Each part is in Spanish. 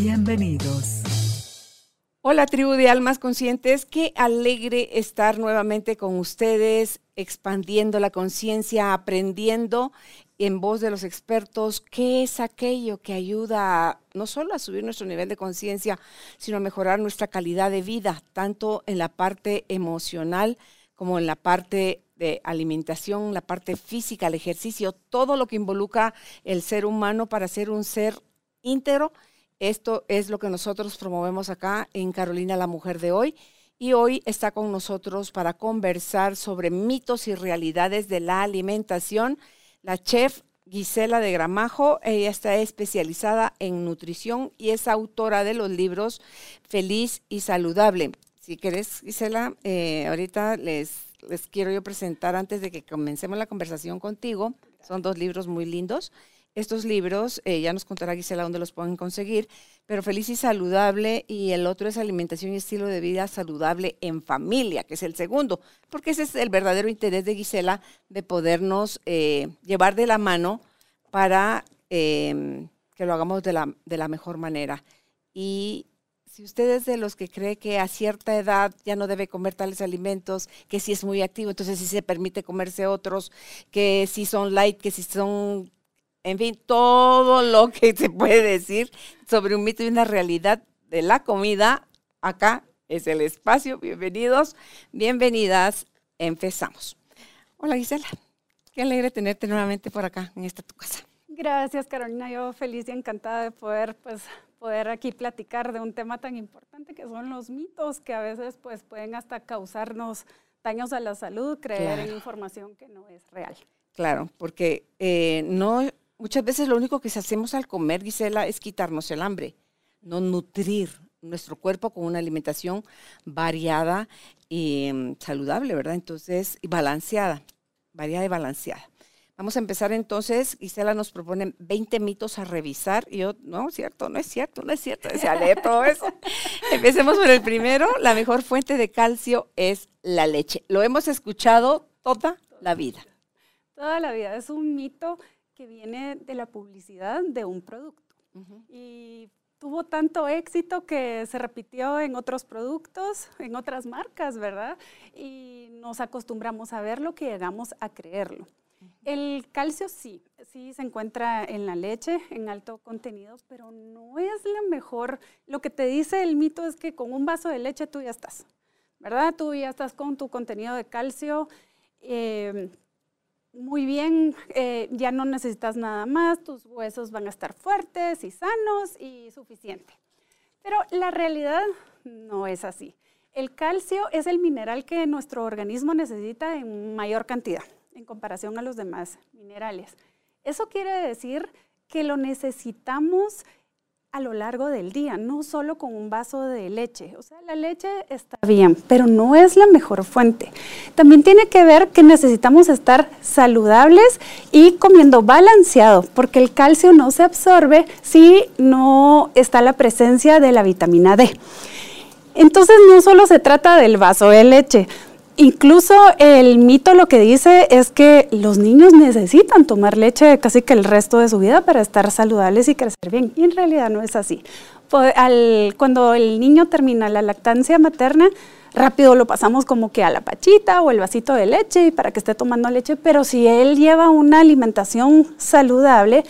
Bienvenidos. Hola tribu de almas conscientes, qué alegre estar nuevamente con ustedes, expandiendo la conciencia, aprendiendo en voz de los expertos qué es aquello que ayuda no solo a subir nuestro nivel de conciencia, sino a mejorar nuestra calidad de vida, tanto en la parte emocional como en la parte de alimentación, la parte física, el ejercicio, todo lo que involucra el ser humano para ser un ser íntegro esto es lo que nosotros promovemos acá en Carolina la Mujer de hoy. Y hoy está con nosotros para conversar sobre mitos y realidades de la alimentación la chef Gisela de Gramajo. Ella está especializada en nutrición y es autora de los libros Feliz y Saludable. Si querés, Gisela, eh, ahorita les, les quiero yo presentar antes de que comencemos la conversación contigo. Son dos libros muy lindos. Estos libros, eh, ya nos contará Gisela dónde los pueden conseguir, pero Feliz y Saludable y el otro es Alimentación y Estilo de Vida Saludable en Familia, que es el segundo, porque ese es el verdadero interés de Gisela de podernos eh, llevar de la mano para em, que lo hagamos de la, de la mejor manera. Y si usted es de los que cree que a cierta edad ya no debe comer tales alimentos, que si es muy activo, entonces sí se permite comerse otros, que si son light, que si son en fin, todo lo que se puede decir sobre un mito y una realidad de la comida, acá es el espacio. Bienvenidos, bienvenidas. Empezamos. Hola Gisela, qué alegre tenerte nuevamente por acá en esta tu casa. Gracias Carolina, yo feliz y encantada de poder pues poder aquí platicar de un tema tan importante que son los mitos que a veces pues pueden hasta causarnos daños a la salud, creer en información que no es real. Claro, porque eh, no muchas veces lo único que hacemos al comer, Gisela, es quitarnos el hambre, no nutrir nuestro cuerpo con una alimentación variada y mm, saludable, ¿verdad? Entonces, y balanceada, variada y balanceada. Vamos a empezar entonces, Gisela nos propone 20 mitos a revisar. Y yo, no, cierto, no es cierto, no es cierto. Decía, lee todo eso. Empecemos por el primero. La mejor fuente de calcio es la leche. Lo hemos escuchado toda la vida. Toda la vida. Es un mito que viene de la publicidad de un producto. Y tuvo tanto éxito que se repitió en otros productos, en otras marcas, ¿verdad? Y nos acostumbramos a verlo que llegamos a creerlo. El calcio sí, sí se encuentra en la leche, en alto contenido, pero no es lo mejor. Lo que te dice el mito es que con un vaso de leche tú ya estás, ¿verdad? Tú ya estás con tu contenido de calcio. Eh, muy bien, eh, ya no necesitas nada más, tus huesos van a estar fuertes y sanos y suficiente. Pero la realidad no es así. El calcio es el mineral que nuestro organismo necesita en mayor cantidad en comparación a los demás minerales. Eso quiere decir que lo necesitamos a lo largo del día, no solo con un vaso de leche. O sea, la leche está bien, pero no es la mejor fuente. También tiene que ver que necesitamos estar saludables y comiendo balanceado, porque el calcio no se absorbe si no está la presencia de la vitamina D. Entonces no solo se trata del vaso de leche, Incluso el mito lo que dice es que los niños necesitan tomar leche casi que el resto de su vida para estar saludables y crecer bien. Y en realidad no es así. cuando el niño termina la lactancia materna, rápido lo pasamos como que a la pachita o el vasito de leche para que esté tomando leche, pero si él lleva una alimentación saludable,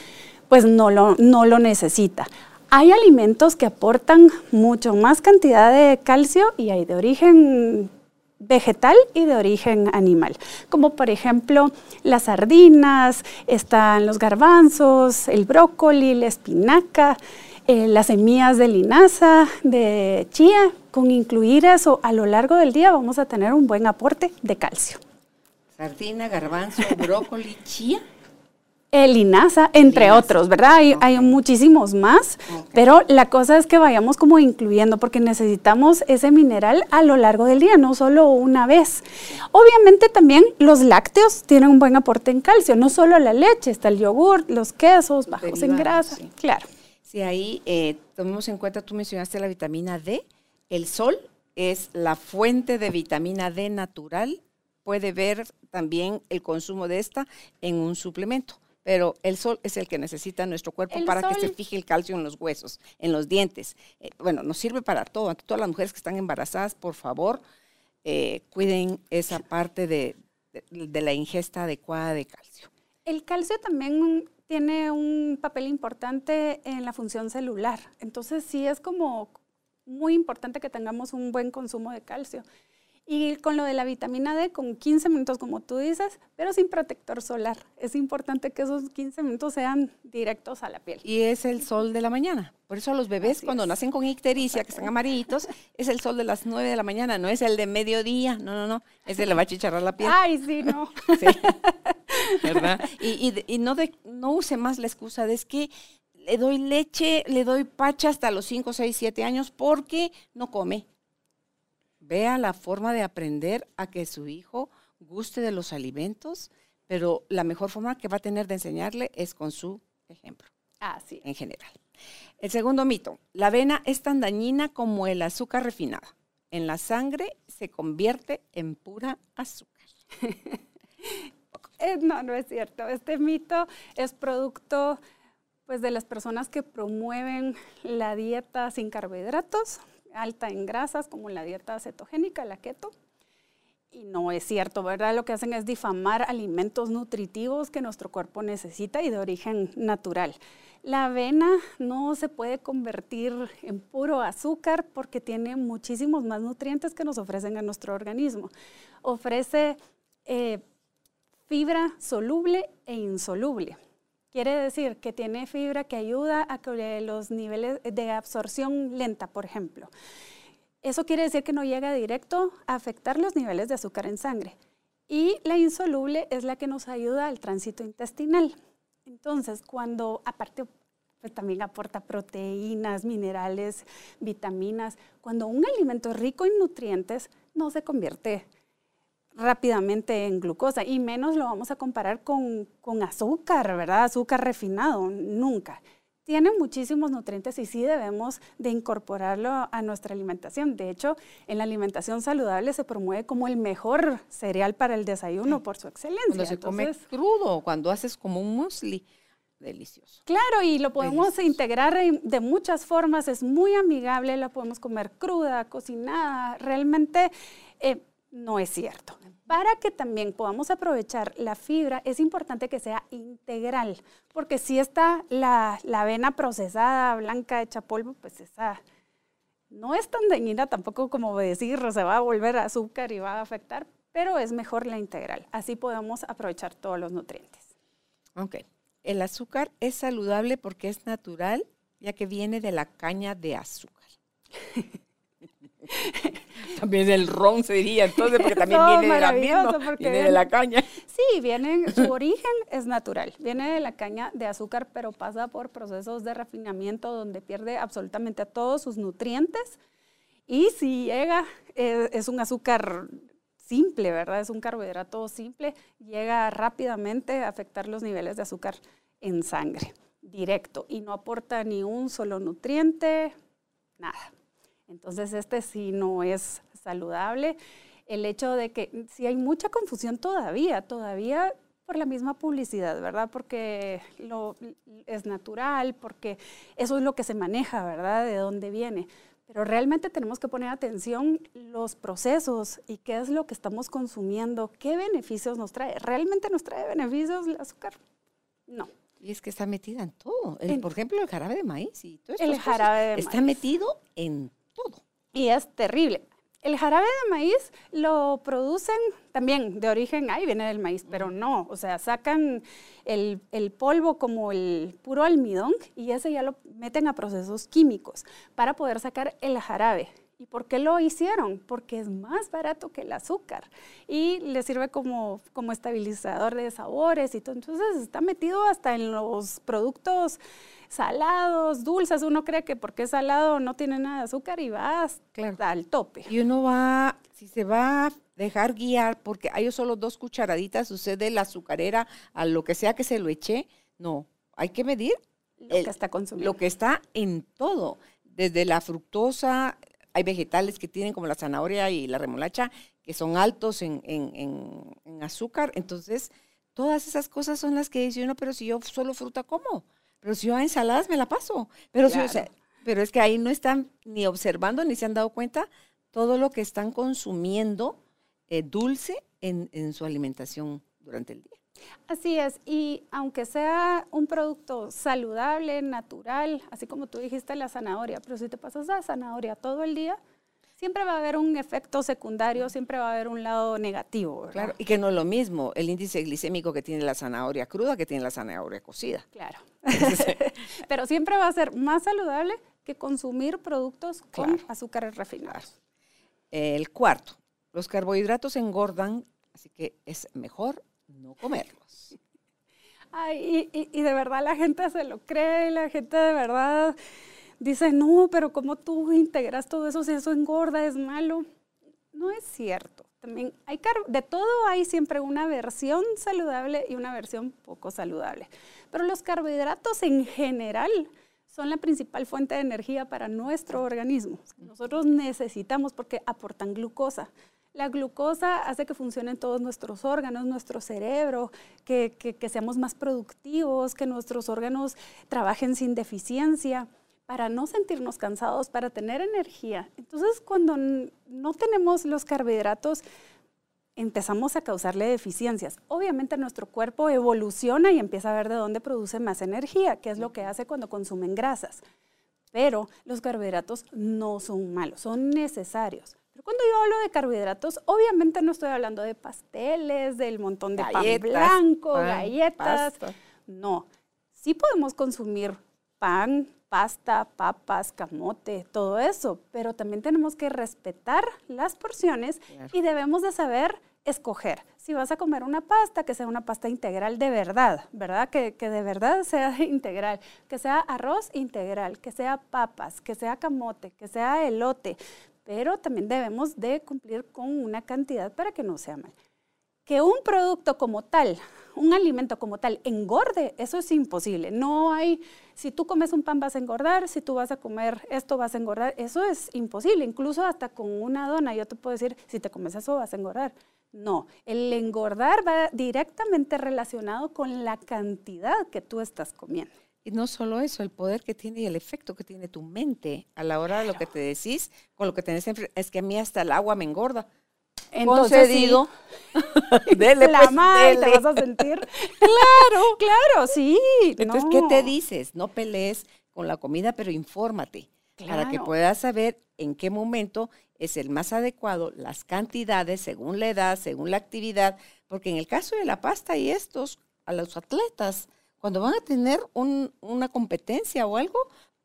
pues no lo, no lo necesita. Hay alimentos que aportan mucho más cantidad de calcio y hay de origen vegetal y de origen animal, como por ejemplo las sardinas, están los garbanzos, el brócoli, la espinaca, eh, las semillas de linaza, de chía. Con incluir eso a lo largo del día vamos a tener un buen aporte de calcio. Sardina, garbanzo, brócoli, chía. El linaza, entre otros, ¿verdad? Hay, muchísimos más, pero la cosa es que vayamos como incluyendo, porque necesitamos ese mineral a lo largo del día, no solo una vez. Obviamente también los lácteos tienen un buen aporte en calcio, no solo la leche, está el yogur, los quesos bajos en grasa, claro. Sí, ahí eh, tomemos en cuenta, tú mencionaste la vitamina D, el sol es la fuente de vitamina D natural, puede ver también el consumo de esta en un suplemento pero el sol es el que necesita nuestro cuerpo para que se fije el calcio en los huesos, en los dientes. Eh, bueno, nos sirve para todo. Todas las mujeres que están embarazadas, por favor, eh, cuiden esa parte de, la ingesta adecuada de calcio. El calcio también tiene un papel importante en la función celular. Entonces sí es como muy importante que tengamos un buen consumo de calcio. Y con lo de la vitamina D, con 15 minutos, como tú dices, pero sin protector solar. Es importante que esos 15 minutos sean directos a la piel. Y es el sol de la mañana. Por eso a los bebés, cuando nacen con ictericia, que están amarillitos, es el sol de las 9 de la mañana, no es el de mediodía. No, no, no. Ese le va a chicharrar la piel. Ay, sí, no. Sí. ¿Verdad? Y, y, no, de, no use más la excusa de es que le doy leche, le doy pacha hasta los 5, 6, 7 años porque no come vea la forma de aprender a que su hijo guste de los alimentos, pero la mejor forma que va a tener de enseñarle es con su ejemplo. Así. En general. El segundo mito, la avena es tan dañina como el azúcar refinada. En la sangre se convierte en pura azúcar. Eh, no, no es cierto. Este mito es producto pues, de las personas que promueven la dieta sin carbohidratos, alta en grasas, como la dieta cetogénica, la keto. Y no es cierto, ¿verdad? Lo que hacen es difamar alimentos nutritivos que nuestro cuerpo necesita y de origen natural. La avena no se puede convertir en puro azúcar porque tiene muchísimos más nutrientes que nos ofrecen a nuestro organismo. Ofrece eh, fibra soluble e insoluble. Quiere decir que tiene fibra que ayuda a que los niveles de absorción lenta, por ejemplo. Eso quiere decir que no llega directo a afectar los niveles de azúcar en sangre. Y la insoluble es la que nos ayuda al tránsito intestinal. Entonces, cuando aparte pues también aporta proteínas, minerales, vitaminas, cuando un alimento es rico en nutrientes, no se convierte rápidamente en glucosa y menos lo vamos a comparar con, azúcar, ¿verdad? Azúcar refinado, nunca. Tiene muchísimos nutrientes y sí debemos de incorporarlo a nuestra alimentación. De hecho, en la alimentación saludable se promueve como el mejor cereal para el desayuno por su excelencia. Cuando se come crudo, cuando haces como un muesli, delicioso. Claro, y lo podemos integrar de muchas formas, es muy amigable, la podemos comer cruda, cocinada, realmente eh, no es cierto. Para que también podamos aprovechar la fibra, es importante que sea integral, porque si está la, avena procesada, blanca, hecha polvo, pues esa no es tan dañina tampoco como decir, se va a volver azúcar y va a afectar, pero es mejor la integral. Así podemos aprovechar todos los nutrientes. Ok. El azúcar es saludable porque es natural, ya que viene de la caña de azúcar. también el ron se diría, entonces, porque también viene de la misma, viene de la caña. Sí, viene, su origen es natural, viene de la caña de azúcar, pero pasa por procesos de refinamiento donde pierde absolutamente todos sus nutrientes. Y si llega, eh, es un azúcar simple, ¿verdad? Es un carbohidrato simple, llega rápidamente a afectar los niveles de azúcar en sangre, directo, y no aporta ni un solo nutriente, nada. Entonces, este sí no es saludable. El hecho de que sí hay mucha confusión todavía, todavía por la misma publicidad, ¿verdad? Porque lo, es natural, porque eso es lo que se maneja, ¿verdad? De dónde viene. Pero realmente tenemos que poner atención los procesos y qué es lo que estamos consumiendo, qué beneficios nos trae. ¿Realmente nos trae beneficios el azúcar? No. Y es que está metida en todo. por ejemplo, el jarabe de maíz y todo El jarabe de Está metido en todo. Y es terrible. El jarabe de maíz lo producen también de origen, ahí viene del maíz, pero no, o sea, sacan el, el, polvo como el puro almidón y ese ya lo meten a procesos químicos para poder sacar el jarabe. ¿Y por qué lo hicieron? Porque es más barato que el azúcar y le sirve como, como estabilizador de sabores y todo. Entonces está metido hasta en los productos salados, dulces. Uno cree que porque es salado no tiene nada de azúcar y va al tope. Y uno va, si se va a dejar guiar, porque hay solo dos cucharaditas, usted de la azucarera a lo que sea que se lo eche, no, hay que medir lo que está consumiendo. Lo que está en todo, desde la fructosa, hay vegetales que tienen como la zanahoria y la remolacha, que son altos en, azúcar. Entonces, todas esas cosas son las que dice uno, pero si yo solo fruta como, pero si yo a ensaladas me la paso. Pero, pero es que ahí no están ni observando ni se han dado cuenta todo lo que están consumiendo eh, dulce en, en su alimentación durante el día. Así es, y aunque sea un producto saludable, natural, así como tú dijiste la zanahoria, pero si te pasas la zanahoria todo el día, siempre va a haber un efecto secundario, siempre va a haber un lado negativo. Claro, y que no es lo mismo el índice glicémico que tiene la zanahoria cruda que tiene la zanahoria cocida. Claro, pero siempre va a ser más saludable que consumir productos con azúcares refinados. El cuarto, los carbohidratos engordan, así que es mejor no comerlos. Ay, y, de verdad la gente se lo cree, la gente de verdad dice, no, pero ¿cómo tú integras todo eso si eso engorda, es malo? No es cierto. También hay de todo hay siempre una versión saludable y una versión poco saludable. Pero los carbohidratos en general son la principal fuente de energía para nuestro organismo. Nosotros necesitamos porque aportan glucosa. La glucosa hace que funcionen todos nuestros órganos, nuestro cerebro, que, seamos más productivos, que nuestros órganos trabajen sin deficiencia, para no sentirnos cansados, para tener energía. Entonces, cuando no tenemos los carbohidratos, empezamos a causarle deficiencias. Obviamente nuestro cuerpo evoluciona y empieza a ver de dónde produce más energía, que es lo que hace cuando consumen grasas. Pero los carbohidratos no son malos, son necesarios cuando yo hablo de carbohidratos, obviamente no estoy hablando de pasteles, del montón de pan blanco, galletas. No, sí podemos consumir pan, pasta, papas, camote, todo eso, pero también tenemos que respetar las porciones y debemos de saber escoger. Si vas a comer una pasta, que sea una pasta integral de verdad, ¿verdad? Que, que, de verdad sea integral, que sea arroz integral, que sea papas, que sea camote, que sea elote pero también debemos de cumplir con una cantidad para que no sea mal. Que un producto como tal, un alimento como tal, engorde, eso es imposible. No hay, si tú comes un pan vas a engordar, si tú vas a comer esto vas a engordar, eso es imposible. Incluso hasta con una dona, yo te puedo decir, si te comes eso vas a engordar. No, el engordar va directamente relacionado con la cantidad que tú estás comiendo. Y no solo eso, el poder que tiene y el efecto que tiene tu mente a la hora de lo que te decís, con lo que tenés es que a mí hasta el agua me engorda. Entonces digo, dele, la pues, te vas a sentir. claro, claro, sí. Entonces, ¿qué te dices? No pelees con la comida, pero infórmate para que puedas saber en qué momento es el más adecuado, las cantidades, según la edad, según la actividad, porque en el caso de la pasta y estos, a los atletas, cuando van a tener una competencia o algo,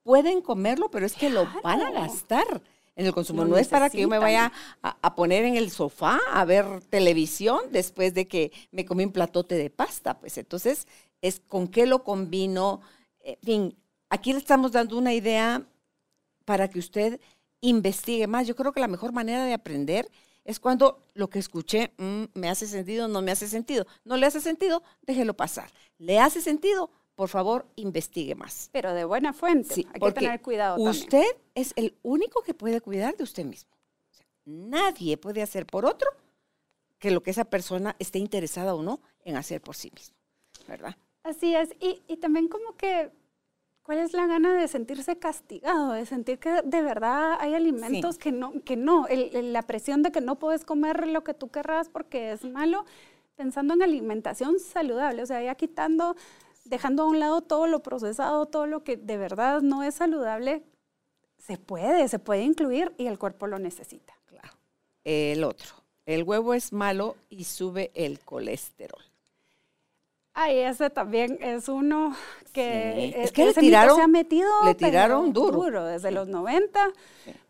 pueden comerlo, pero es que lo van a gastar en el consumo. no es para que yo me vaya a, poner en el sofá a ver televisión después de que me comí un platote de pasta. Pues entonces, es con qué lo combino. En fin, aquí le estamos dando una idea para que usted investigue más. Yo creo que la mejor manera de aprender es cuando lo que escuché mm, me hace sentido, no me hace sentido. No le hace sentido, déjelo pasar. Le hace sentido, por favor, investigue más. Pero de buena fuente. Sí, Hay que tener cuidado. Usted es el único que puede cuidar de usted mismo. nadie puede hacer por otro que lo que esa persona esté interesada o no en hacer por sí mismo. ¿Verdad? Así es. Y, y también como que ¿Cuál es la gana de sentirse castigado, de sentir que de verdad hay alimentos que no, que no, la presión de que no puedes comer lo que tú querrás porque es malo, pensando en alimentación saludable, o sea, ya quitando dejando a un lado todo lo procesado, todo lo que de verdad no es saludable, se puede, se puede incluir y el cuerpo lo necesita. Claro. El otro, el huevo es malo y sube el colesterol. Ay, ese también es uno que, es que le tiraron, se ha metido le tiraron duro. desde los 90,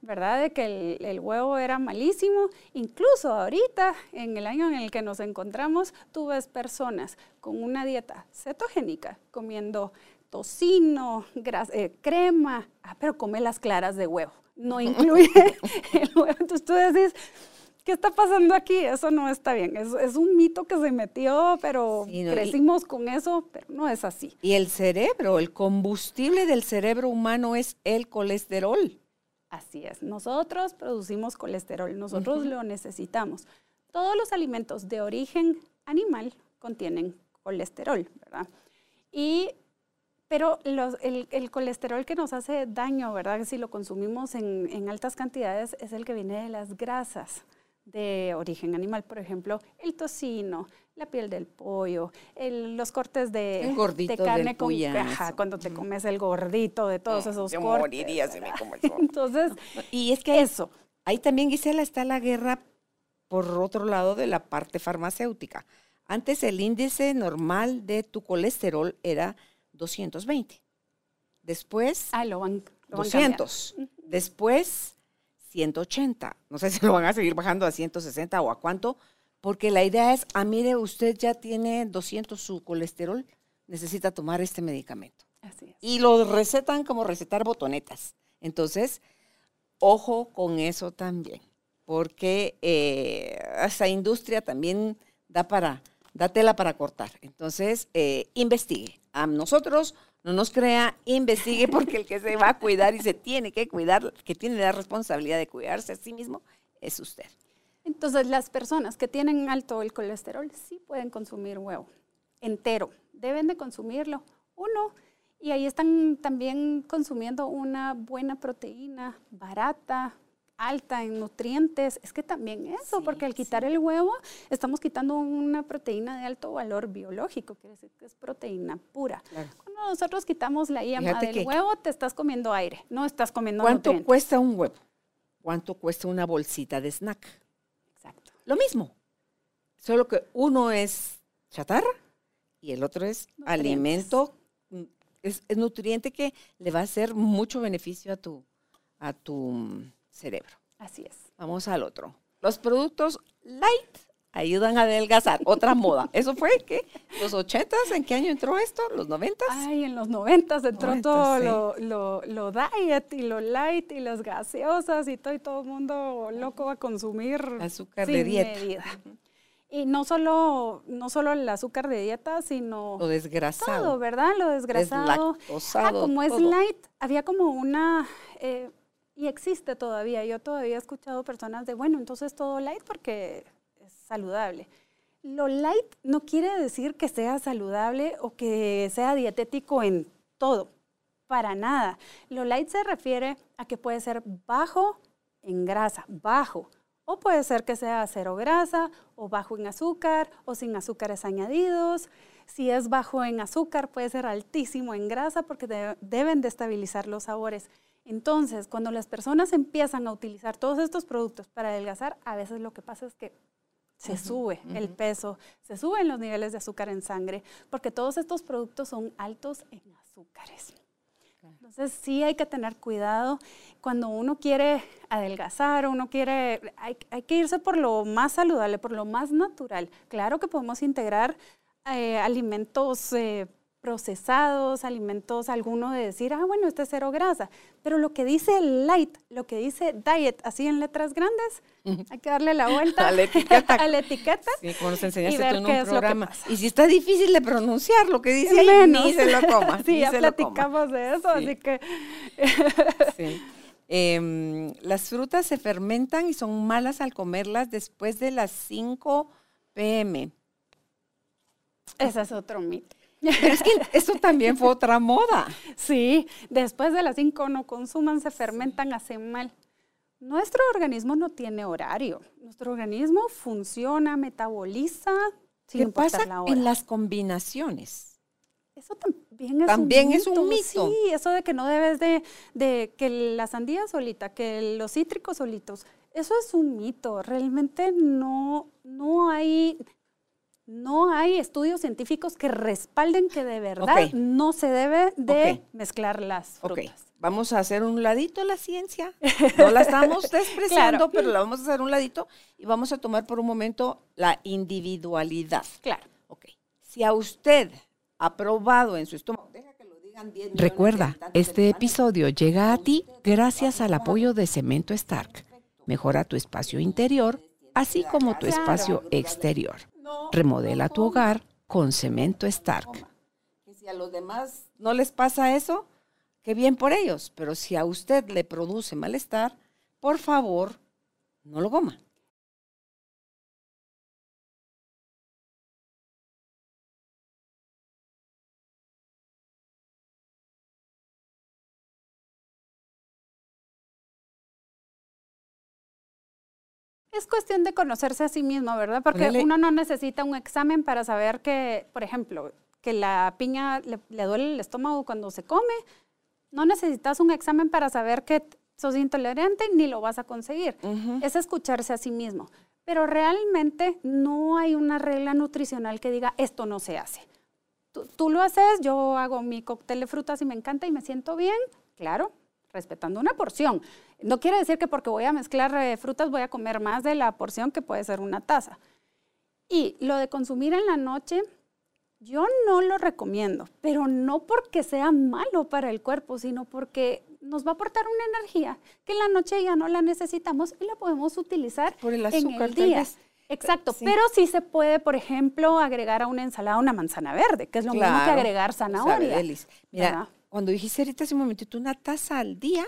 ¿verdad? De que el, huevo era malísimo. Incluso ahorita, en el año en el que nos encontramos, tú ves personas con una dieta cetogénica comiendo tocino, eh, crema, ah, pero come las claras de huevo. No incluye el huevo. Entonces tú decís, ¿qué está pasando aquí? Eso no está bien. Es, es un mito que se metió, pero crecimos con eso, pero no es así. Y el cerebro, el combustible del cerebro humano es el colesterol. Así es. Nosotros producimos colesterol, nosotros lo necesitamos. Todos los alimentos de origen animal contienen colesterol, ¿verdad? Y pero el, colesterol que nos hace daño, ¿verdad? Si lo consumimos en, en, altas cantidades, es el que viene de las grasas de origen animal, por ejemplo, el tocino, la piel del pollo, los cortes de, de carne con cuando te comes el gordito de todos esos yo cortes. Moriría si me como Entonces, y es que eso. Ahí también, Gisela, está la guerra por otro lado de la parte farmacéutica. Antes el índice normal de tu colesterol era 220. Después, ah, lo van, 200. Después 180. No sé si lo van a seguir bajando a 160 o a cuánto, porque la idea es, ah, mire, usted ya tiene 200 su colesterol, necesita tomar este medicamento. Así es. Y lo recetan como recetar botonetas. Entonces, ojo con eso también, porque eh, esa industria también da para, da tela para cortar. Entonces, eh, investigue. A nosotros no nos crea, investigue porque el que se va a cuidar y se tiene que cuidar, que tiene la responsabilidad de cuidarse a sí mismo, es usted. Entonces, las personas que tienen alto el colesterol sí pueden consumir huevo entero, deben de consumirlo. Uno, y ahí están también consumiendo una buena proteína barata, alta en nutrientes, es que también eso, porque al quitar el huevo estamos quitando una proteína de alto valor biológico, quiere decir que es proteína pura. Cuando nosotros quitamos la yema del huevo, te estás comiendo aire, no estás comiendo ¿Cuánto cuesta un huevo? ¿Cuánto cuesta una bolsita de snack? Exacto. Lo mismo, solo que uno es chatarra y el otro es alimento, es, es nutriente que le va a hacer mucho beneficio a tu, a tu cerebro. Así es. Vamos al otro. Los productos light ayudan a adelgazar. Otra moda. ¿Eso fue qué? ¿Los ochentas? ¿En qué año entró esto? ¿Los noventas? Ay, en los noventas entró todo lo, lo, lo, diet y lo light y las gaseosas y todo, y todo el mundo loco a consumir azúcar de dieta. Y no solo, no solo el azúcar de dieta, sino... Lo desgrasado. Todo, ¿verdad? Lo desgrasado. Ah, como es light, había como una... Eh, y existe todavía. Yo todavía he escuchado personas de, bueno, entonces todo light porque es saludable. Lo light no quiere decir que sea saludable o que sea dietético en todo, para nada. Lo light se refiere a que puede ser bajo en grasa, bajo. O puede ser que sea cero grasa, o bajo en azúcar, o sin azúcares añadidos. Si es bajo en azúcar, puede ser altísimo en grasa porque deben de estabilizar los sabores. Entonces, cuando las personas empiezan a utilizar todos estos productos para adelgazar, a veces lo que pasa es que se sube el peso, se suben los niveles de azúcar en sangre, porque todos estos productos son altos en azúcares. Entonces sí hay que tener cuidado cuando uno quiere adelgazar, uno quiere, hay, que irse por lo más saludable, por lo más natural. Claro que podemos integrar eh, alimentos eh, procesados, alimentos, alguno de decir, ah, bueno, este es cero grasa. Pero lo que dice light, lo que dice diet, así en letras grandes, hay que darle la vuelta a la etiqueta. a la etiqueta sí, como nos enseñaste tú en un programa. Y si está difícil de pronunciar lo que dice ahí, ni se lo coma. sí, ya platicamos de eso, así que... sí. Em, las frutas se fermentan y son malas al comerlas después de las 5 pm. Ese es otro mito. Pero es que eso también fue otra moda. Sí, después de las 5 no consuman, se fermentan, hacen mal. Nuestro organismo no tiene horario. Nuestro organismo funciona, metaboliza. Sin ¿Qué pasa en las combinaciones? Eso también es También un es un mito. mito. Sí, eso de que no debes de, de que la sandía solita, que los cítricos solitos, eso es un mito. Realmente no, no hay, no hay estudios científicos que respalden que de verdad no se debe de mezclar las frutas. vamos a hacer un ladito la ciencia. No la estamos despreciando, Claro. pero la vamos a hacer un ladito y vamos a tomar por un momento la individualidad. Claro. Ok. Si a usted ha probado en su estómago, deja que lo digan 10 millones de Recuerda, este episodio llega a ti gracias al apoyo de Cemento Stark. Mejora tu espacio interior, así como tu espacio exterior. Remodela tu hogar con Cemento Stark. Que si a los demás no les pasa eso, qué bien por ellos. Pero si a usted le produce malestar, por favor, no lo coma. Es cuestión de conocerse a sí mismo, ¿verdad? Porque Ponele- uno no necesita un examen para saber que, por ejemplo, que la piña le, le duele el estómago cuando se come. No necesitas un examen para saber que sos intolerante ni lo vas a conseguir. Es escucharse a sí mismo. Pero realmente no hay una regla nutricional que diga esto no se hace. Tú, tú lo haces, yo hago mi cóctel de frutas y me encanta y me siento bien, claro, respetando una porción. No quiere decir que porque voy a mezclar eh, frutas voy a comer más de la porción que puede ser una taza. Y lo de consumir en la noche, yo no lo recomiendo, pero no porque sea malo para el cuerpo, sino porque nos va a aportar una energía que en la noche ya no la necesitamos y la podemos utilizar Por el en azúcar, el tal día. vez. Exacto, Sí. pero sí se puede, por ejemplo, agregar a una ensalada una manzana verde, que es lo mismo que Claro, agregar Sabe, zanahoria. delis. Mira, ¿verdad? Cuando dijiste ahorita hace un momentito una taza al día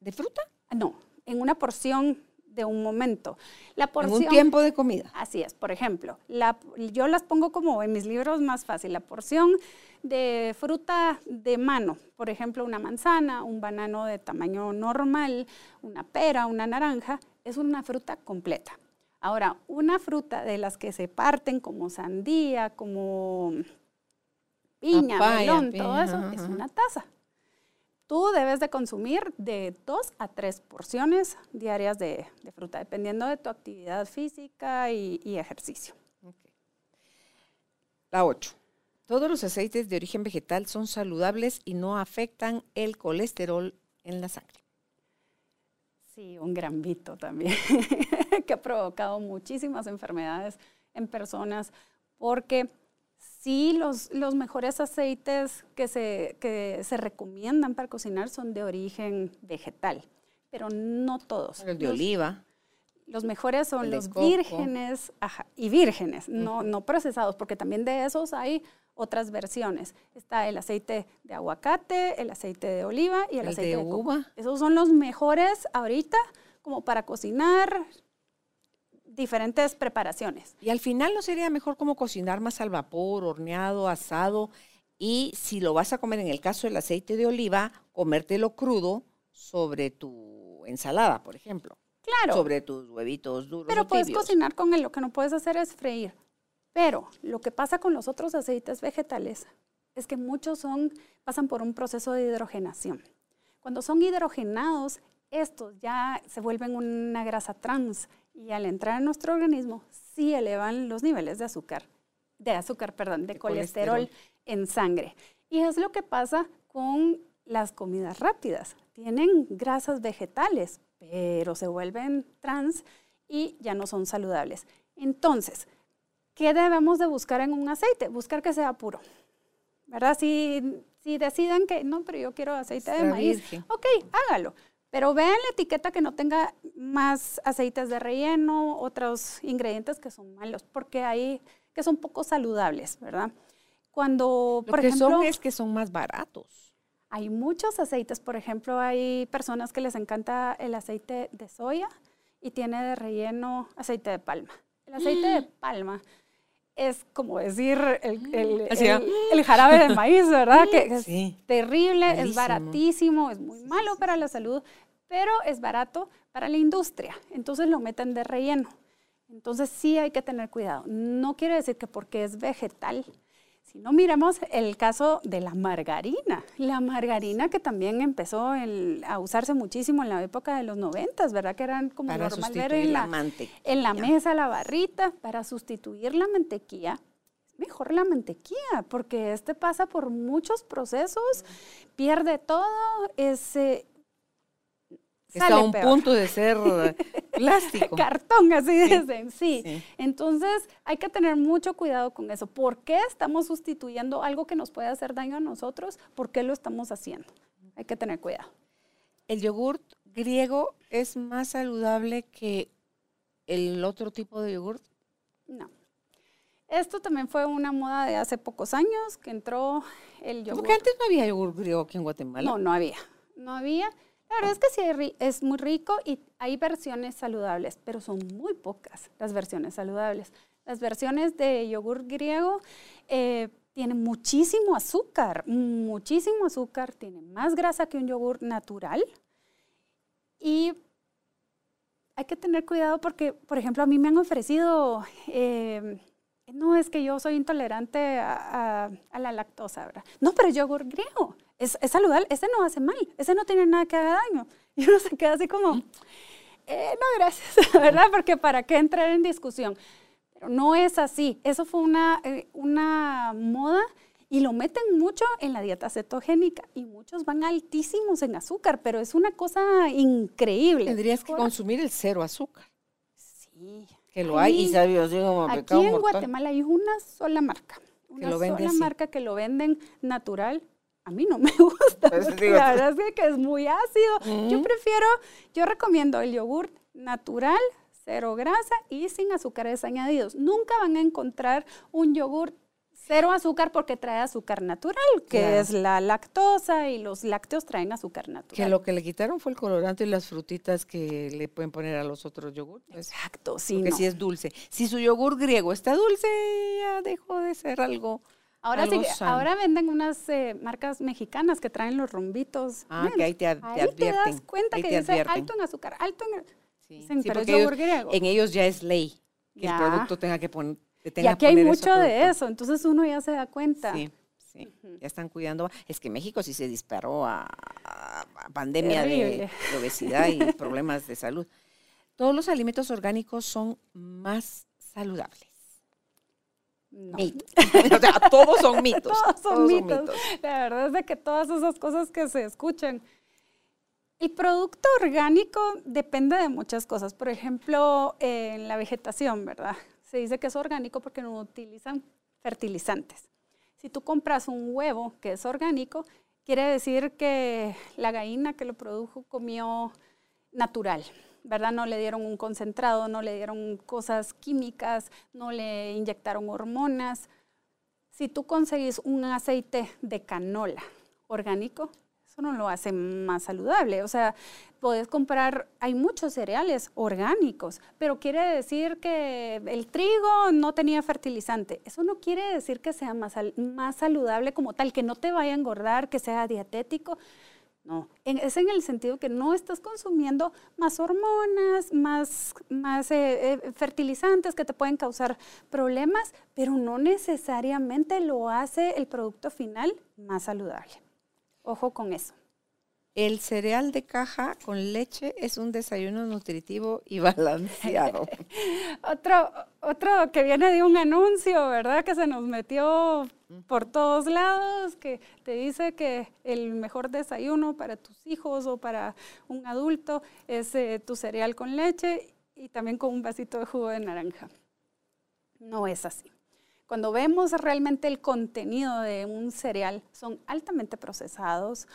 de fruta, No, en una porción de un momento. La porción, en un tiempo de comida. Así es, por ejemplo, la- yo las pongo como en mis libros más fácil, la porción de fruta de mano, por ejemplo, una manzana, un banano de tamaño normal, una pera, una naranja, es una fruta completa. Ahora, una fruta de las que se parten como sandía, como piña, Papaya, melón, piña, todo eso, ajá, es una taza. Tú debes de consumir de dos a tres porciones diarias de, de fruta, dependiendo de tu actividad física y, y ejercicio. La 8. Todos los aceites de origen vegetal son saludables y no afectan el colesterol en la sangre. Sí, un gran mito también, que ha provocado muchísimas enfermedades en personas, porque sí, los, los mejores aceites que se, que se recomiendan para cocinar son de origen vegetal, pero no todos. El de Los- oliva. Los mejores son los coco. vírgenes ajá, y vírgenes, no, no procesados, porque también de esos hay otras versiones. Está el aceite de aguacate, el aceite de oliva y el, El aceite de de, coco. uva. Esos son los mejores ahorita como para cocinar diferentes preparaciones. Y al final no sería mejor como cocinar más al vapor, horneado, asado. Y si lo vas a comer, en el caso del aceite de oliva, comértelo crudo sobre tu ensalada, por ejemplo. Claro, Sobre tus huevitos duros. pero o puedes tibios. cocinar con él. Lo que no puedes hacer es freír. Pero lo que pasa con los otros aceites vegetales es que muchos son, pasan por un proceso de hidrogenación. Cuando son hidrogenados, estos ya se vuelven una grasa trans y al entrar en nuestro organismo sí elevan los niveles de azúcar, de azúcar, perdón, de, De colesterol, colesterol. en sangre. Y es lo que pasa con las comidas rápidas. Tienen grasas vegetales, pero se vuelven trans y ya no son saludables. Entonces, ¿qué debemos de buscar en un aceite? Buscar que sea puro. ¿Verdad? Si, si decidan que no, pero yo quiero aceite de maíz, ok, hágalo. Pero vean la etiqueta que no tenga más aceites de relleno, otros ingredientes que son malos, porque hay que son poco saludables, ¿verdad? Cuando, Lo por que ejemplo, son es que son más baratos. hay muchos aceites, por ejemplo, hay personas que les encanta el aceite de soya y tiene de relleno aceite de palma. El aceite de palma es como decir el, el- Así, ¿ah? el- el jarabe de maíz, ¿verdad? Que es Sí. terrible, es baratísimo, es muy malo para la salud, pero es barato para la industria. Entonces lo meten de relleno. Entonces sí hay que tener cuidado. No quiere decir que porque es vegetal, Si no miramos el caso de la margarina, la margarina que también empezó a usarse muchísimo en la época de los noventas, ¿verdad? Que eran como normal ver en la, en la mesa la barrita para sustituir la mantequilla. Es mejor la mantequilla porque este pasa por muchos procesos, pierde todo, ese Está a un punto de ser plástico. Cartón, así dicen, sí. Entonces hay que tener mucho cuidado con eso. ¿Por qué estamos sustituyendo algo que nos puede hacer daño a nosotros? ¿Por qué lo estamos haciendo? Hay que tener cuidado. ¿El yogurt griego es más saludable que el otro tipo de yogurt? No. Esto también fue una moda de hace pocos años que entró el yogurt. Porque antes no había yogurt griego aquí en Guatemala. No, no había. No había. La verdad es que sí es muy rico y hay versiones saludables, pero son muy pocas las versiones saludables. Las versiones de yogur griego eh, tienen muchísimo azúcar, muchísimo azúcar, tiene más grasa que un yogur natural. Y hay que tener cuidado porque, por ejemplo, a mí me han ofrecido, eh, no es que yo soy intolerante a la lactosa, ¿verdad? No, pero yogur griego es, saludable, ese no hace mal, ese no tiene nada que haga daño. Y uno se queda así como, eh, no, gracias, ¿verdad? Porque para qué entrar en discusión. Pero no es así. Eso fue una, eh, una moda y lo meten mucho en la dieta cetogénica y muchos van altísimos en azúcar, pero es una cosa increíble. Tendrías que consumir el cero azúcar. Sí. Que lo hay y sabe así como Aquí en Guatemala hay una sola marca. Una sola marca que lo venden natural a mí no me gusta. Pues la verdad es que es muy ácido. Yo prefiero, yo recomiendo el yogur natural, cero grasa y sin azúcares añadidos. Nunca van a encontrar un yogur cero azúcar porque trae azúcar natural, que es la lactosa y los lácteos traen azúcar natural. Que lo que le quitaron fue el colorante y las frutitas que le pueden poner a los otros yogures. Exacto, sí. Porque si es dulce. Si su yogur griego está dulce, ya dejó de ser algo Ahora sí, ahora venden unas eh, marcas mexicanas que traen los rombitos. Ah, que ahí te, advierten. te das cuenta que dice alto en azúcar, alto en... Sí, sí porque ellos, en ellos ya es ley que el producto tenga que poner y aquí hay mucho de eso, entonces uno ya se da cuenta. Sí, sí, ya están cuidando. Es que México sí se disparó a, pandemia de, obesidad y problemas de salud. Todos los alimentos orgánicos son más saludables. No. o sea, todos son mitos. todos, son, mitos. La verdad es de que todas esas cosas que se escuchan. El producto orgánico depende de muchas cosas. Por ejemplo, en la vegetación, ¿verdad? Se dice que es orgánico porque no utilizan fertilizantes. Si tú compras un huevo que es orgánico, quiere decir que la gallina que lo produjo comió natural, ¿verdad? No le dieron un concentrado, no le dieron cosas químicas, no le inyectaron hormonas. Si tú conseguís un aceite de canola orgánico, eso no lo hace más saludable. O sea, puedes comprar, hay muchos cereales orgánicos, pero quiere decir que el trigo no tenía fertilizante. Eso no quiere decir que sea más, más saludable como tal, que no te vaya a engordar, que sea dietético. No, es en el sentido que no estás consumiendo más hormonas, más, más eh, eh, fertilizantes que te pueden causar problemas, pero no necesariamente lo hace el producto final más saludable. Ojo con eso. El cereal de caja con leche es un desayuno nutritivo y balanceado. otro, otro que viene de un anuncio, ¿verdad? Que se nos metió por todos lados, que te dice que el mejor desayuno para tus hijos o para un adulto es eh, tu cereal con leche y también con un vasito de jugo de naranja. No es así. Cuando vemos realmente el contenido de un cereal, son altamente procesados,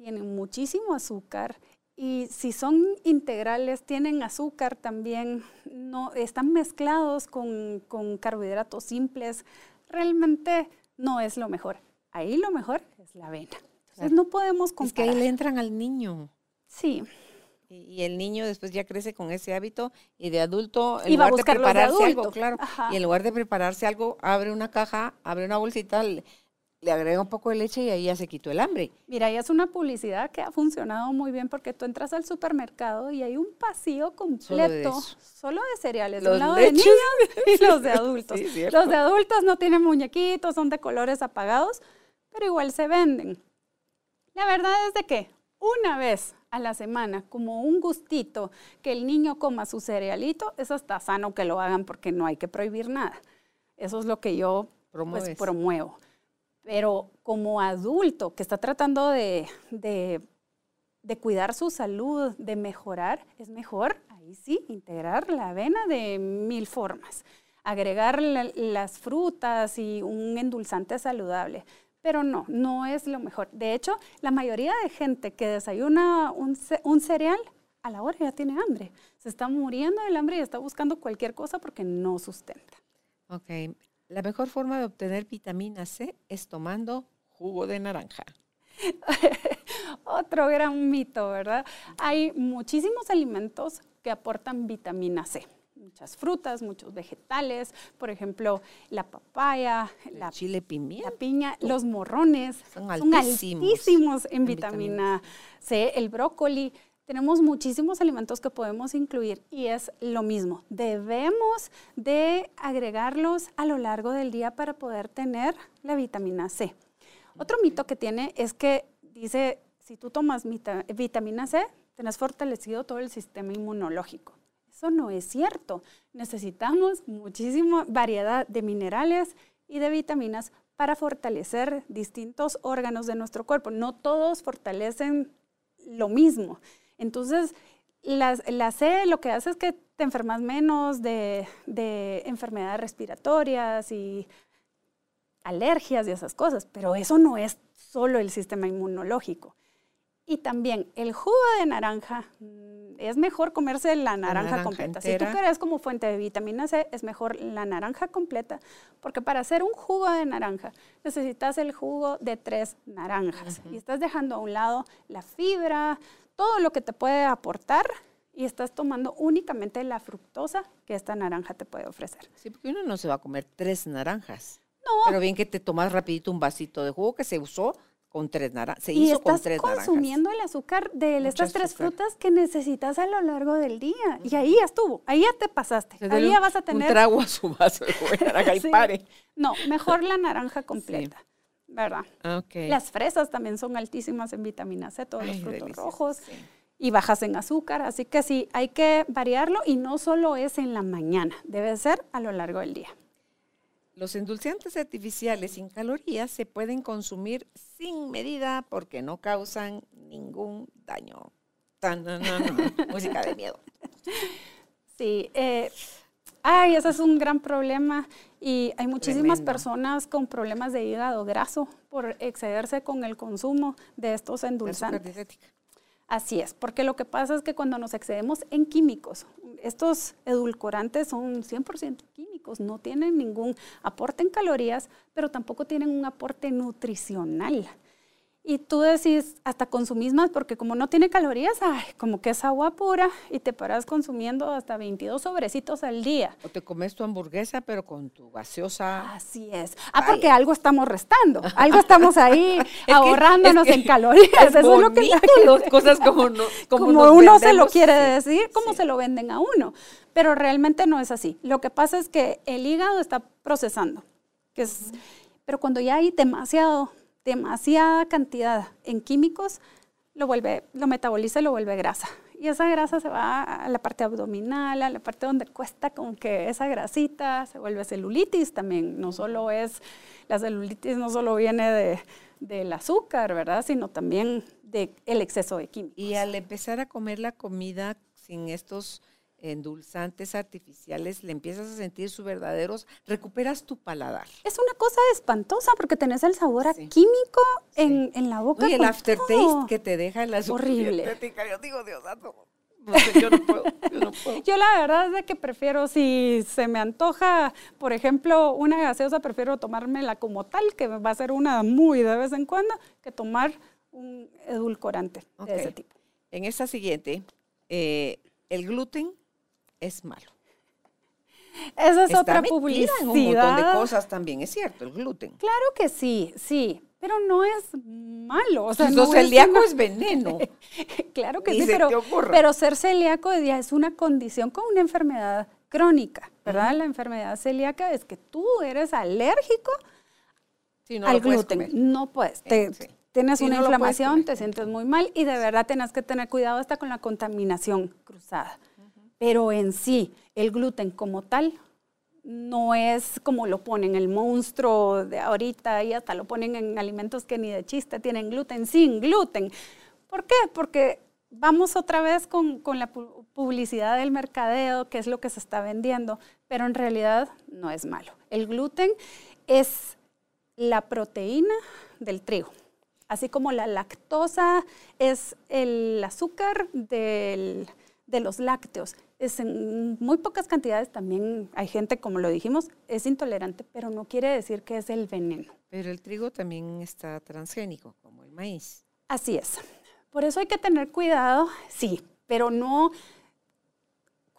tienen muchísimo azúcar y si son integrales, tienen azúcar también, no, están mezclados con, carbohidratos simples, realmente no es lo mejor. Ahí lo mejor es la avena. Entonces no podemos comparar. Es que ahí le entran al niño. Sí. Y, el niño después ya crece con ese hábito y de adulto, en lugar de prepararse algo, claro, y en lugar de prepararse algo, abre una caja, abre una bolsita, le agrega un poco de leche y ahí ya se quitó el hambre. Mira, y es una publicidad que ha funcionado muy bien porque tú entras al supermercado y hay un pasillo completo solo de, cereales, los un lado de niños y los de adultos. los de adultos no tienen muñequitos, son de colores apagados, pero igual se venden. La verdad es de que una vez a la semana, como un gustito, que el niño coma su cerealito, eso está sano que lo hagan porque no hay que prohibir nada. Eso es lo que yo pues, promuevo. Pero como adulto que está tratando de, cuidar su salud, de mejorar, es mejor, ahí sí, integrar la avena de mil formas. Agregar las frutas y un endulzante saludable. Pero no, no es lo mejor. De hecho, la mayoría de gente que desayuna un, un cereal, a la hora ya tiene hambre. Se está muriendo del hambre y está buscando cualquier cosa porque no sustenta. Ok, la mejor forma de obtener vitamina C es tomando jugo de naranja. Otro gran mito, ¿verdad? Hay muchísimos alimentos que aportan vitamina C. Muchas frutas, muchos vegetales, por ejemplo, la papaya, la chile pimienta, la piña, los morrones son altísimos, en, vitamina C, el brócoli tenemos muchísimos alimentos que podemos incluir y es lo mismo. Debemos de agregarlos a lo largo del día para poder tener la vitamina C. Otro mito que tiene es que dice, si tú tomas vitamina C, tenés fortalecido todo el sistema inmunológico. Eso no es cierto. Necesitamos muchísima variedad de minerales y de vitaminas para fortalecer distintos órganos de nuestro cuerpo. No todos fortalecen lo mismo. Entonces, la, C lo que hace es que te enfermas menos de, enfermedades respiratorias y alergias y esas cosas, pero eso no es solo el sistema inmunológico. Y también el jugo de naranja, mm, es mejor comerse la naranja, completa. Si tú quieres como fuente de vitamina C, es mejor la naranja completa, porque para hacer un jugo de naranja necesitas el jugo de tres naranjas. Y estás dejando a un lado la fibra, todo lo que te puede aportar y estás tomando únicamente la fructosa que esta naranja te puede ofrecer. Sí, porque uno no se va a comer tres naranjas. No. Pero bien que te tomas rapidito un vasito de jugo que se usó con tres naranjas. Se hizo con tres naranjas. consumiendo el azúcar de estas tres frutas que necesitas a lo largo del día. Y ahí ya estuvo, ahí ya te pasaste. ahí ya vas a tener... Un trago a su vaso de naranja y pare. No, mejor la naranja completa. ¿Verdad? Okay. Las fresas también son altísimas en vitamina C, todos los frutos rojos. Y bajas en azúcar, así que sí, hay que variarlo y no solo es en la mañana, debe ser a lo largo del día. Los endulzantes artificiales sin calorías se pueden consumir sin medida porque no causan ningún daño. Música de miedo. Sí, eh, Ay, ese es un gran problema y hay muchísimas personas con problemas de hígado graso por excederse con el consumo de estos endulzantes. Así es, porque lo que pasa es que cuando nos excedemos en químicos, estos edulcorantes son 100% químicos, no tienen ningún aporte en calorías, pero tampoco tienen un aporte nutricional. Y tú decís, hasta consumís más, porque como no tiene calorías, ay, como que es agua pura y te paras consumiendo hasta 22 sobrecitos al día. O te comes tu hamburguesa, pero con tu gaseosa. Así es. Ah, porque algo estamos restando, algo estamos ahí ahorrándonos en calorías. Eso es lo que las cosas como, no, como, uno se lo quiere decir, como se lo venden a uno. Pero realmente no es así. Lo que pasa es que el hígado está procesando, que es, pero cuando ya hay demasiado demasiada cantidad en químicos, lo, vuelve, lo metaboliza y lo vuelve grasa. Y esa grasa se va a la parte abdominal, a la parte donde cuesta como que esa grasita se vuelve celulitis también. No solo es, la celulitis no solo viene de, del azúcar, ¿verdad? Sino también del el exceso de químicos. Y al empezar a comer la comida sin estos endulzantes artificiales, le empiezas a sentir su verdaderos, recuperas tu paladar. Es una cosa espantosa porque tenés el sabor a químico en, la boca. Y el aftertaste que te deja en la Horrible. Yo digo, Dios no sé, yo no puedo, yo no puedo. Yo la verdad es de que prefiero, si se me antoja, por ejemplo, una gaseosa, prefiero tomármela como tal, que va a ser una muy de vez en cuando, que tomar un edulcorante de ese tipo. En esta siguiente, eh, el gluten es malo. Esa es Está otra publicidad. en un montón de cosas también, es cierto, el gluten. Claro que sí, sí, pero no es malo. O sea, Pues no los celíacos una- es veneno. claro que Ni sí, se pero, te pero ser celíaco es una condición con una enfermedad crónica, ¿verdad? La enfermedad celíaca es que tú eres alérgico Sí, no al gluten. comer. No puedes. Eh, Te- sí. Tienes Sí, una no inflamación, te sientes muy mal y de verdad tenés que tener cuidado hasta con la contaminación cruzada. Pero en sí, el gluten como tal no es como lo ponen el monstruo de ahorita y hasta lo ponen en alimentos que ni de chiste tienen gluten sin gluten. ¿Por qué? Porque vamos otra vez con, con la pu- publicidad del mercadeo, que es lo que se está vendiendo, pero en realidad no es malo. El gluten es la proteína del trigo, así como la lactosa es el azúcar del- de los lácteos. Es en muy pocas cantidades también hay gente, como lo dijimos, es intolerante, pero no quiere decir que es el veneno. Pero el trigo también está transgénico, como el maíz. Así es. Por eso hay que tener cuidado, sí, pero no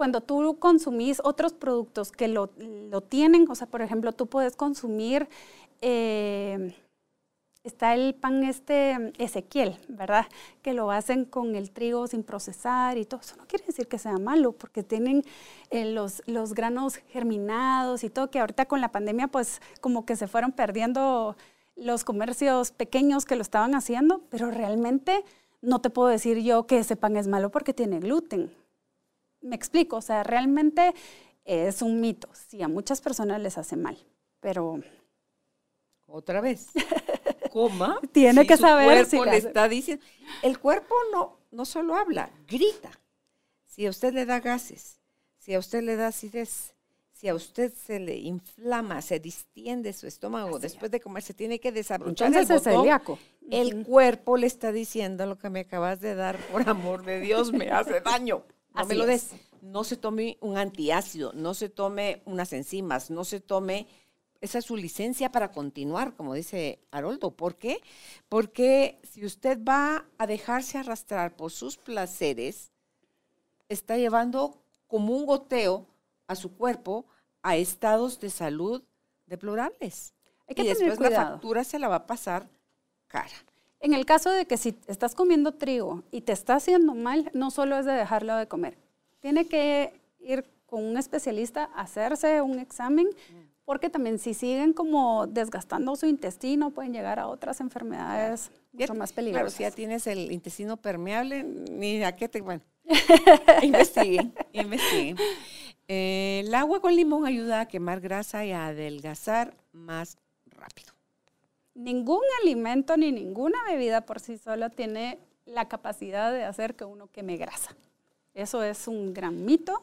cuando tú consumís otros productos que lo, lo tienen, o sea, por ejemplo, tú puedes consumir, eh, está el pan este Ezequiel, ¿verdad? Que lo hacen con el trigo sin procesar y todo. Eso no quiere decir que sea malo, porque tienen eh, los, los granos germinados y todo, que ahorita con la pandemia, pues como que se fueron perdiendo los comercios pequeños que lo estaban haciendo, pero realmente no te puedo decir yo que ese pan es malo porque tiene gluten. Me explico, o sea, realmente es un mito. Sí, a muchas personas les hace mal, pero Otra vez. Coma. Tiene que su saber cuerpo si le hace- está diciendo. El cuerpo no, no solo habla, grita. Si a usted le da gases, si a usted le da acidez, si a usted se le inflama, se distiende su estómago después de comer, se tiene que desabrochar entonces el es celíaco. El cuerpo le está diciendo lo que me acabas de dar, por amor de Dios, me hace daño. No me lo es. des. No se tome un antiácido, no se tome unas enzimas, no se tome. Esa es su licencia para continuar, como dice Haroldo. ¿Por qué? Porque si usted va a dejarse arrastrar por sus placeres, está llevando como un goteo a su cuerpo a estados de salud deplorables. Hay que y tener después la factura se la va a pasar cara. En el caso de que si estás comiendo trigo y te está haciendo mal, no solo es de dejarlo de comer. Tiene que ir con un especialista a hacerse un examen, porque también si siguen como desgastando su intestino, pueden llegar a otras enfermedades mucho más Claro, peligrosas. si ya tienes el intestino permeable, ni a qué te. Bueno, investiguen, investiguen. Eh, el agua con limón ayuda a quemar grasa y a adelgazar más rápido. Ningún alimento ni ninguna bebida por sí sola tiene la capacidad de hacer que uno queme grasa. Eso es un gran mito.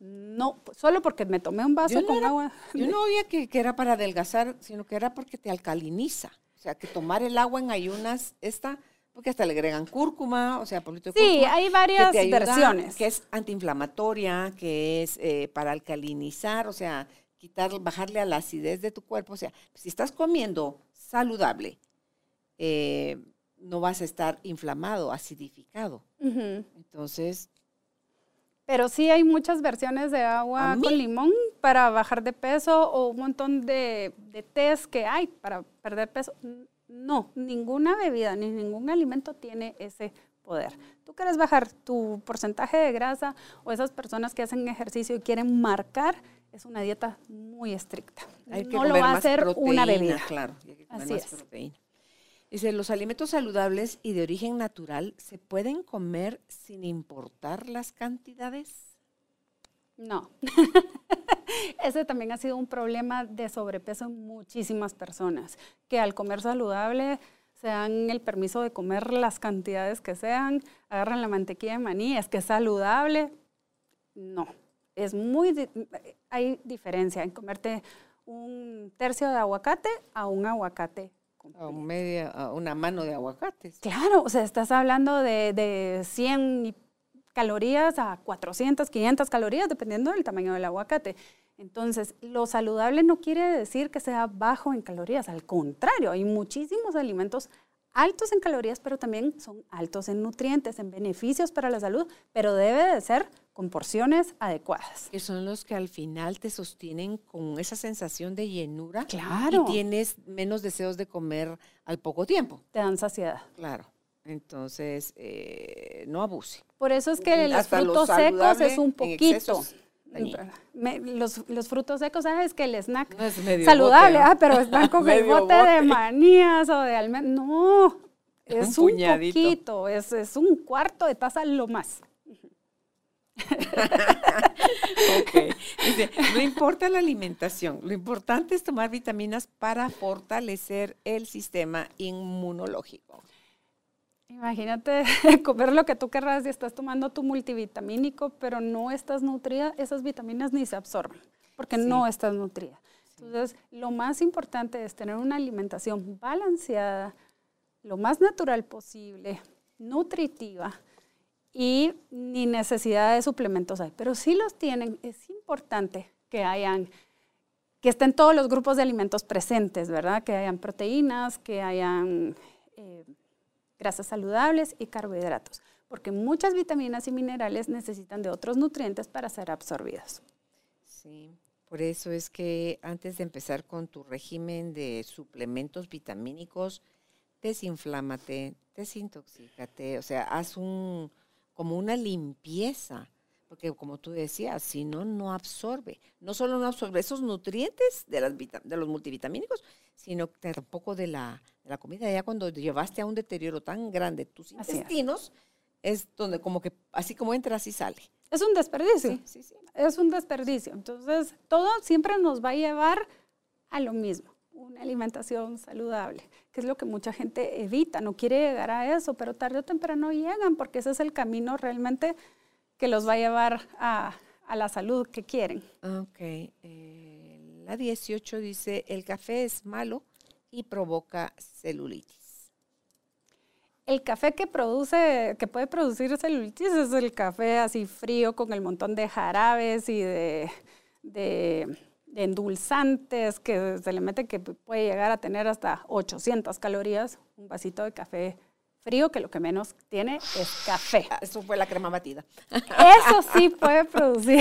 No, solo porque me tomé un vaso no con era- agua. Yo no oía que, que era para adelgazar, sino que era porque te alcaliniza. O sea, que tomar el agua en ayunas, esta, porque hasta le agregan cúrcuma, o sea, polvito de Sí, cúrcuma, hay que varias ayuda, versiones. Que es antiinflamatoria, que es eh, para alcalinizar, o sea, quitar, bajarle a la acidez de tu cuerpo. O sea, si estás comiendo saludable, eh, no vas a estar inflamado, acidificado. Entonces, Pero sí hay muchas versiones de agua con limón para bajar de peso o un montón de, de tés que hay para perder peso. No, ninguna bebida ni ningún alimento tiene ese poder. Tú quieres bajar tu porcentaje de grasa o esas personas que hacen ejercicio y quieren marcar, es una dieta muy estricta. hay que no comer lo va a hacer proteína, una bebida. Claro, y hay que comer Así más es. proteína. Dice, los alimentos saludables y de origen natural se pueden comer sin importar las cantidades. No. Ese también ha sido un problema de sobrepeso en muchísimas personas, que al comer saludable se dan el permiso de comer las cantidades que sean, agarran la mantequilla de maní, es que es saludable. No, es muy, hay diferencia en comerte un tercio de aguacate a un aguacate A, media, una mano de aguacates. Claro, o sea, estás hablando de, de 100 y- calorías a 400, 500 calorías, dependiendo del tamaño del aguacate. Entonces, lo saludable no quiere decir que sea bajo en calorías, al contrario, hay muchísimos alimentos altos en calorías, pero también son altos en nutrientes, en beneficios para la salud, pero debe de ser con porciones adecuadas. Que son los que al final te sostienen con esa sensación de llenura. Claro. Y tienes menos deseos de comer al poco tiempo. Te dan saciedad. Claro. Entonces, eh, no abuse. Por eso es que los frutos secos es un poquito. Me- los, los frutos secos, ¿sabes? Que el snack No es medio saludable, bote, ¿no? ah, pero están con el bote, de manías o de almendras. No, es Un un, poquito, es, es un cuarto de taza lo más. Ok. Dice, no importa la alimentación, lo importante es tomar vitaminas para fortalecer el sistema inmunológico. Imagínate comer lo que tú querrás y estás tomando tu multivitamínico, pero no estás nutrida, esas vitaminas ni se absorben, porque Sí. no estás nutrida. Entonces, lo más importante es tener una alimentación balanceada, lo más natural posible, nutritiva y ni necesidad de suplementos hay. Pero si los tienen, es importante que hayan, que estén todos los grupos de alimentos presentes, ¿verdad? Que hayan proteínas, que hayan eh, grasas saludables y carbohidratos, porque muchas vitaminas y minerales necesitan de otros nutrientes para ser absorbidos. Sí, por eso es que antes de empezar con tu régimen de suplementos vitamínicos, desinflámate, desintoxícate, o sea, haz un como una limpieza, porque como tú decías, si no, no absorbe. No solo no absorbe esos nutrientes de, las de los multivitamínicos, sino tampoco de la, de la comida. Ya cuando llevaste a un deterioro tan grande tus es. intestinos, es. donde como que así como entra, así sale. Es un desperdicio. Sí, sí, sí. es un desperdicio. Entonces, todo siempre nos va a llevar a lo mismo, una alimentación saludable, que es lo que mucha gente evita, no quiere llegar a eso, pero tarde o temprano llegan porque ese es el camino realmente que los va a llevar a, a la salud que quieren. Ok. eh, la 18 dice, el café es malo y provoca celulitis. El café que produce, que puede producir celulitis es el café así frío con el montón de jarabes y de, de- de endulzantes que se le mete que puede llegar a tener hasta 800 calorías, un vasito de café frío que lo que menos tiene es café. Ah, Eso fue la crema batida. Eso sí puede producir.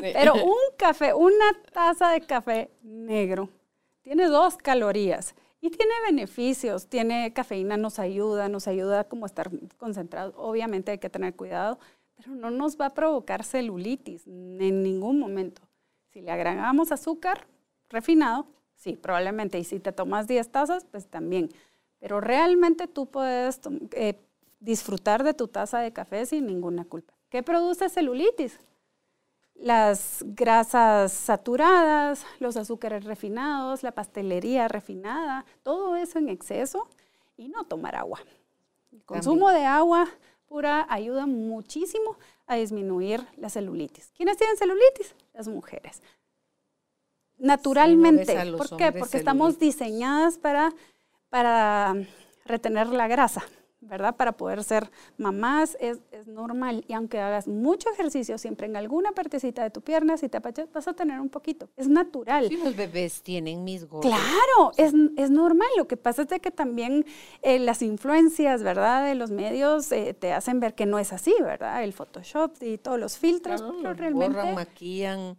Pero un café, una taza de café negro, tiene dos calorías y tiene beneficios. Tiene cafeína, nos ayuda, nos ayuda como a estar concentrados. Obviamente hay que tener cuidado, pero no nos va a provocar celulitis en ningún momento. Si le agregamos azúcar refinado, sí, probablemente. Y si te tomas 10 tazas, pues también. Pero realmente tú puedes eh, disfrutar de tu taza de café sin ninguna culpa. ¿Qué produce celulitis? Las grasas saturadas, los azúcares refinados, la pastelería refinada, todo eso en exceso y no tomar agua. El consumo de agua pura ayuda muchísimo a disminuir la celulitis. ¿Quiénes tienen celulitis? Las mujeres. Naturalmente. ¿Por qué? Porque estamos diseñadas para, para retener la grasa, ¿verdad? Para poder ser mamás es, es normal. Y aunque hagas mucho ejercicio, siempre en alguna partecita de tu pierna, si te apachas, vas a tener un poquito. Es natural. Sí, los bebés tienen mis gordos. Claro, es, es normal. Lo que pasa es de que también eh, las influencias, ¿verdad? De los medios eh, te hacen ver que no es así, ¿verdad? El Photoshop y todos los filtros, Claro, pero realmente borran, maquillan.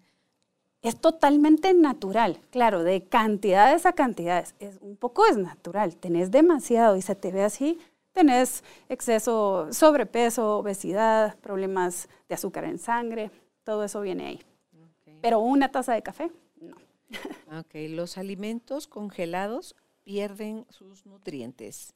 es totalmente natural. Claro, de cantidades a cantidades. Es, un poco es natural. Tenés demasiado y se te ve así. Tenés exceso, sobrepeso, obesidad, problemas de azúcar en sangre. Todo eso viene ahí. Pero una taza de café, no. Ok, los alimentos congelados pierden sus nutrientes.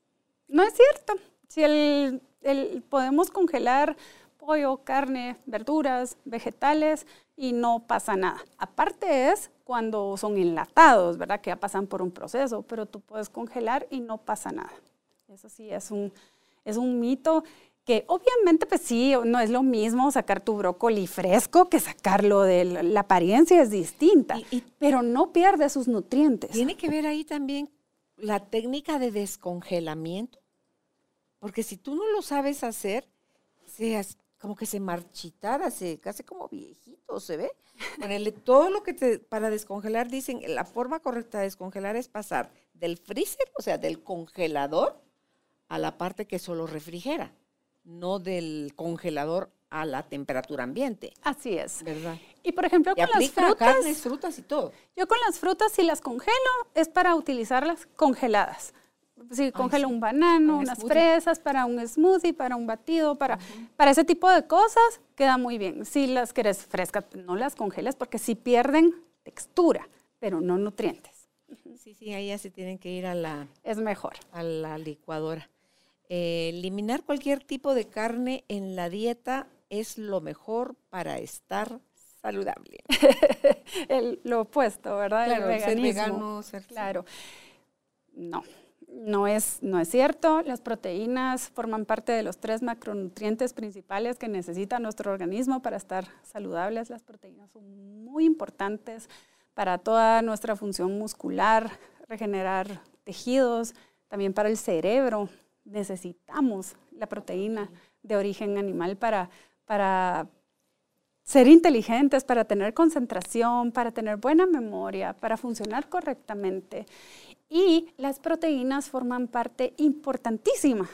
No es cierto. Si el, el- podemos congelar pollo, carne, verduras, vegetales y no pasa nada. Aparte es cuando son enlatados, ¿verdad? Que ya pasan por un proceso, pero tú puedes congelar y no pasa nada. Eso sí es un, es un mito que obviamente pues sí, no es lo mismo sacar tu brócoli fresco que sacarlo de la, apariencia es distinta, Y- y- pero no pierde sus nutrientes. Tiene que ver ahí también la técnica de descongelamiento, porque si tú no lo sabes hacer, se as- como que se marchitara, se casi como viejito, ¿se ve? Ponerle todo lo que te, para descongelar, dicen, la forma correcta de descongelar es pasar del freezer, o sea, del congelador, a la parte que solo refrigera, no del congelador a la temperatura ambiente. Así es. ¿Verdad? Y por ejemplo, Y con las frutas, carnes, frutas y todo. yo con las frutas si las congelo es para utilizarlas congeladas. Si congelo sí. un banano, Un unas smoothie. fresas para un smoothie, para un batido, para, para ese tipo de cosas, queda muy bien. Si las quieres frescas, no las congeles porque sí pierden textura, pero no nutrientes. Sí, sí, ahí ya se tienen que ir a la, Es mejor. a la licuadora. Eh, eliminar cualquier tipo de carne en la dieta es lo mejor para estar saludable. El- lo opuesto, ¿verdad? Claro, el el ser veganismo. vegano, ser- Claro. No, no es, no es cierto. Las proteínas forman parte de los tres macronutrientes principales que necesita nuestro organismo para estar saludables. Las proteínas son muy importantes para toda nuestra función muscular, regenerar tejidos, también para el cerebro. Necesitamos la proteína de origen animal para, para ser inteligentes, para tener concentración, para tener buena memoria, para funcionar correctamente. Y las proteínas forman parte importantísima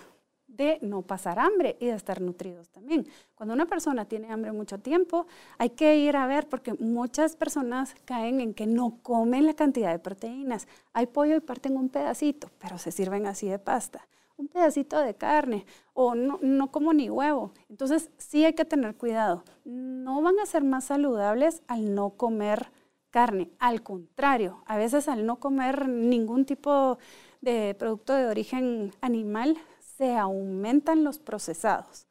de no pasar hambre y de estar nutridos también. Cuando una persona tiene hambre mucho tiempo, hay que ir a ver porque muchas personas caen en que no comen la cantidad de proteínas. Hay pollo y parten un pedacito, pero se sirven así de pasta. Un pedacito de carne o no, no como ni huevo. Entonces sí hay que tener cuidado. No van a ser más saludables al no comer carne. Al contrario, a veces al no comer ningún tipo de producto de origen animal, se aumentan los procesados.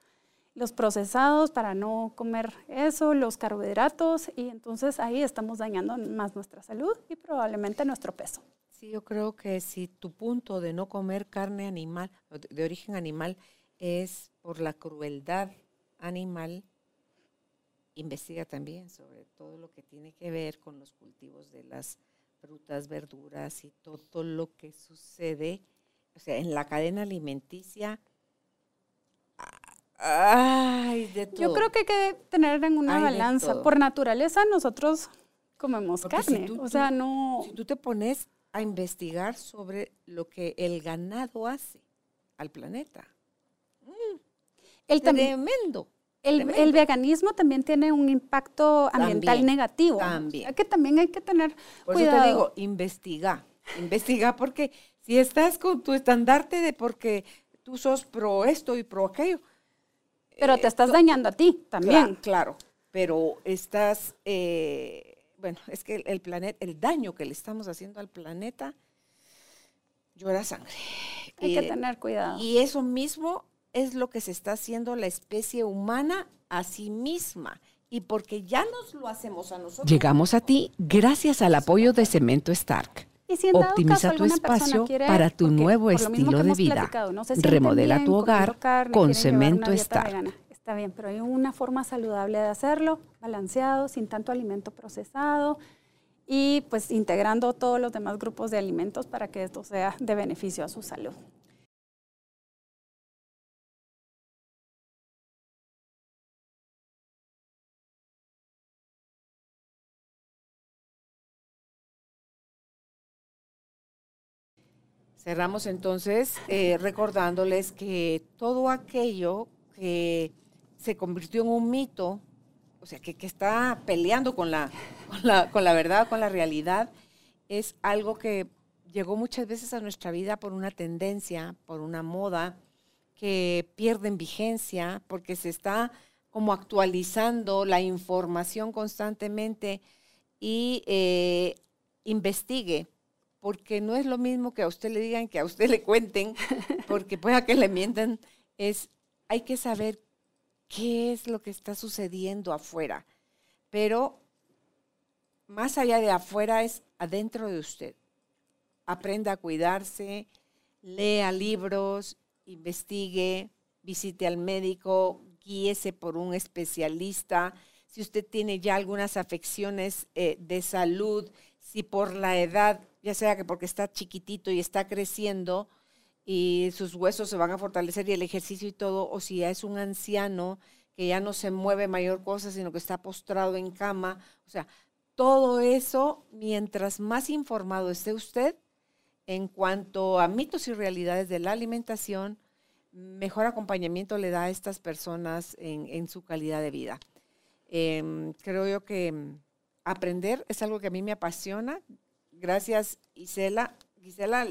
Los procesados para no comer eso, los carbohidratos, y entonces ahí estamos dañando más nuestra salud y probablemente nuestro peso. Sí, yo creo que si tu punto de no comer carne animal, de, origen animal, es por la crueldad animal, investiga también sobre todo lo que tiene que ver con los cultivos de las frutas, verduras y todo lo que sucede, o sea, en la cadena alimenticia. Ay, de todo. Yo creo que hay que tener en una balanza. Por naturaleza nosotros comemos Porque si carne. tú- o sea, no... Si tú te pones a investigar sobre lo que el ganado hace al planeta, El, tremendo. el, tremendo. el veganismo también tiene un impacto ambiental También, negativo. también. Que también hay que tener Por cuidado. eso te digo, investiga, investiga, porque si estás con tu estandarte de porque tú sos pro esto y pro aquello, Pero te estás dañando a ti también. Cla- claro, pero estás, eh, bueno, es que el, el planeta, el daño que le estamos haciendo al planeta, llora sangre. Hay que tener cuidado. Y eso mismo es lo que se está haciendo la especie humana a sí misma. Y porque ya nos lo hacemos a nosotros. Llegamos a ti gracias al apoyo de Cemento Stark. Y si Optimiza caso tu espacio quiere, para tu porque nuevo estilo de vida. no Remodela bien tu hogar carne, con Cemento Stark. vegana. Está bien, pero hay una forma saludable de hacerlo, balanceado, sin tanto alimento procesado y pues integrando todos los demás grupos de alimentos para que esto sea de beneficio a su salud. Cerramos entonces eh, recordándoles que todo aquello que se convirtió en un mito, o sea, que, que está peleando con la, con, la, con la verdad, con la realidad, es algo que llegó muchas veces a nuestra vida por una tendencia, por una moda, que pierden vigencia porque se está como actualizando la información constantemente y eh, investigue, porque no es lo mismo que a usted le digan que a usted le cuenten, porque pueda que le mientan, es, hay que saber qué es lo que está sucediendo afuera, pero más allá de afuera es adentro de usted. Aprenda a cuidarse, lea libros, investigue, visite al médico, guíese por un especialista. Si usted tiene ya algunas afecciones eh, de salud, si por la edad, ya sea que porque está chiquitito y está creciendo y sus huesos se van a fortalecer y el ejercicio y todo, o si ya es un anciano que ya no se mueve mayor cosa, sino que está postrado en cama, o sea, todo eso, mientras más informado esté usted en cuanto a mitos y realidades de la alimentación, mejor acompañamiento le da a estas personas en, su calidad de vida. Em, creo yo que mm, aprender es algo que a mí me apasiona. Gracias, Gisela. Gisela,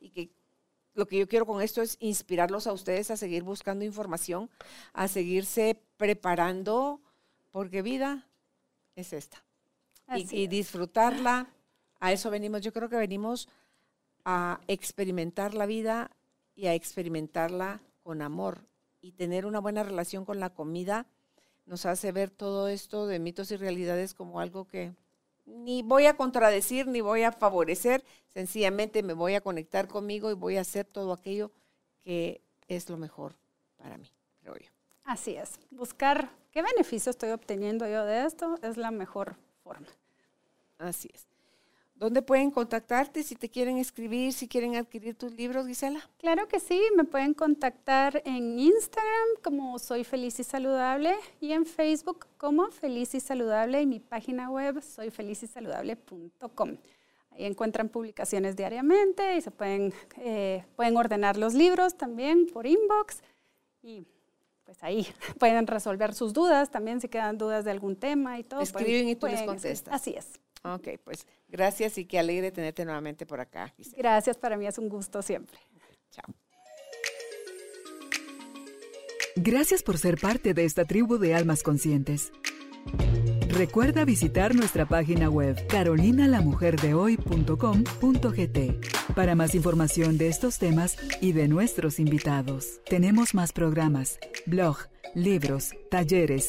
y que lo que yo quiero con esto es inspirarlos a ustedes a seguir buscando información, a seguirse preparando, porque vida es esta. Y, disfrutarla, a eso venimos. Yo creo que venimos a experimentar la vida y a experimentarla con amor y tener una buena relación con la comida nos hace ver todo esto de mitos y realidades como algo que ni voy a contradecir ni voy a favorecer, sencillamente me voy a conectar conmigo y voy a hacer todo aquello que es lo mejor para mí, creo yo. Así es, buscar qué beneficio estoy obteniendo yo de esto es la mejor forma. Así es. ¿Dónde pueden contactarte si te quieren escribir, si quieren adquirir tus libros, Gisela? Claro que sí, me pueden contactar en Instagram como Soy Feliz y Saludable y en Facebook como Feliz y Saludable y mi página web soyfelizysaludable.com. Ahí encuentran publicaciones diariamente y se pueden, eh, pueden ordenar los libros también por inbox y pues ahí pueden resolver sus dudas también si quedan dudas de algún tema y todo. Escriben y tú les contestas. Así es. Ok, pues gracias y qué alegre tenerte nuevamente por acá. Gracias, para mí es un gusto siempre. Chao. Gracias por ser parte de esta tribu de almas conscientes. Recuerda visitar nuestra página web carolinalamujerdehoy.com.gt para más información de estos temas y de nuestros invitados. Tenemos más programas, blog, libros, talleres,